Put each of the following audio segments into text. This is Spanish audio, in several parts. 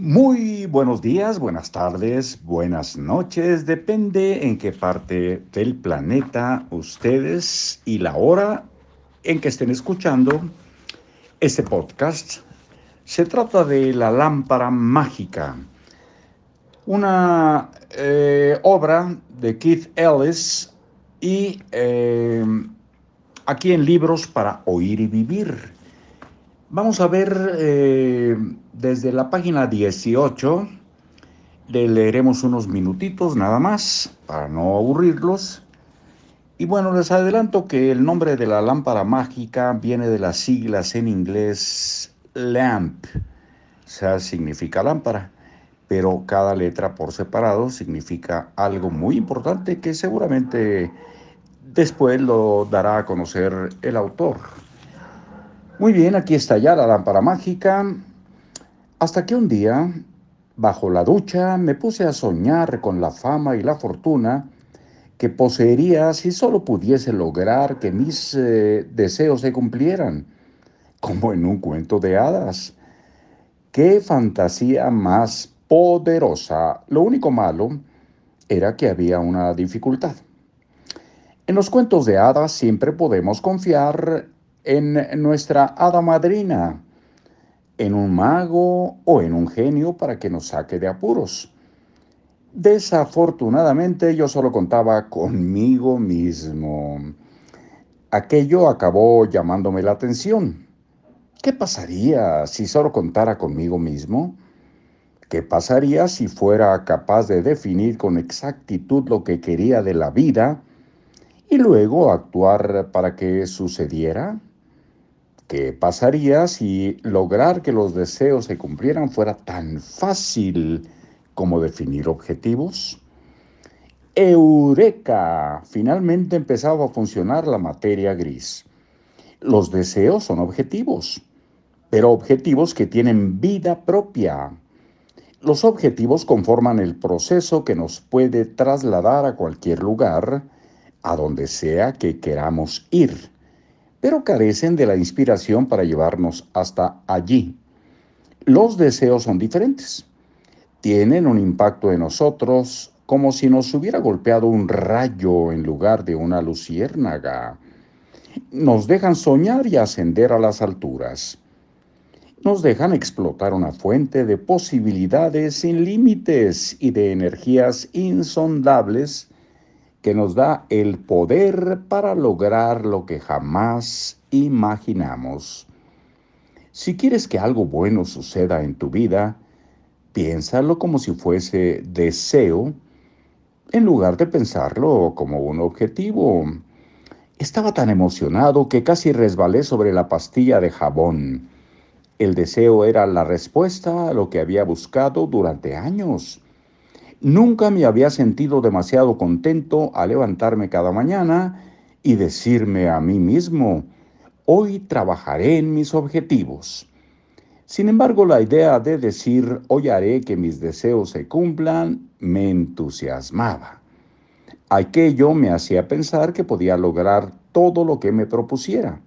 Muy buenos días, buenas tardes, buenas noches, depende en qué parte del planeta ustedes y la hora en que estén escuchando este podcast. Se trata de La Lámpara Mágica, una eh, obra de Keith Ellis y eh, aquí en Libros para Oír y Vivir. Vamos a ver eh, desde la página 18, le leeremos unos minutitos nada más para no aburrirlos. Y bueno, les adelanto que el nombre de la lámpara mágica viene de las siglas en inglés LAMP, o sea, significa lámpara, pero cada letra por separado significa algo muy importante que seguramente después lo dará a conocer el autor. Muy bien, aquí está ya la lámpara mágica. Hasta que un día, bajo la ducha, me puse a soñar con la fama y la fortuna que poseería si solo pudiese lograr que mis eh, deseos se cumplieran, como en un cuento de hadas. ¡Qué fantasía más poderosa! Lo único malo era que había una dificultad. En los cuentos de hadas siempre podemos confiar en nuestra hada madrina, en un mago o en un genio para que nos saque de apuros. Desafortunadamente yo solo contaba conmigo mismo. Aquello acabó llamándome la atención. ¿Qué pasaría si solo contara conmigo mismo? ¿Qué pasaría si fuera capaz de definir con exactitud lo que quería de la vida y luego actuar para que sucediera? ¿Qué pasaría si lograr que los deseos se cumplieran fuera tan fácil como definir objetivos? Eureka! Finalmente empezaba a funcionar la materia gris. Los deseos son objetivos, pero objetivos que tienen vida propia. Los objetivos conforman el proceso que nos puede trasladar a cualquier lugar, a donde sea que queramos ir pero carecen de la inspiración para llevarnos hasta allí. Los deseos son diferentes. Tienen un impacto en nosotros como si nos hubiera golpeado un rayo en lugar de una luciérnaga. Nos dejan soñar y ascender a las alturas. Nos dejan explotar una fuente de posibilidades sin límites y de energías insondables que nos da el poder para lograr lo que jamás imaginamos. Si quieres que algo bueno suceda en tu vida, piénsalo como si fuese deseo, en lugar de pensarlo como un objetivo. Estaba tan emocionado que casi resbalé sobre la pastilla de jabón. El deseo era la respuesta a lo que había buscado durante años. Nunca me había sentido demasiado contento al levantarme cada mañana y decirme a mí mismo, hoy trabajaré en mis objetivos. Sin embargo, la idea de decir, hoy haré que mis deseos se cumplan, me entusiasmaba. Aquello me hacía pensar que podía lograr todo lo que me propusiera.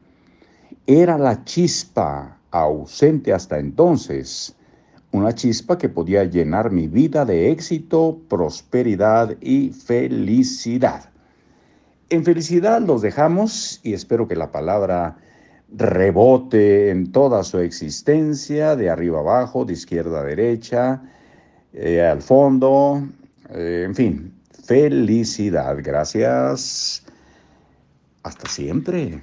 Era la chispa, ausente hasta entonces, una chispa que podía llenar mi vida de éxito, prosperidad y felicidad. En felicidad los dejamos y espero que la palabra rebote en toda su existencia, de arriba abajo, de izquierda a derecha, eh, al fondo, eh, en fin, felicidad. Gracias. Hasta siempre.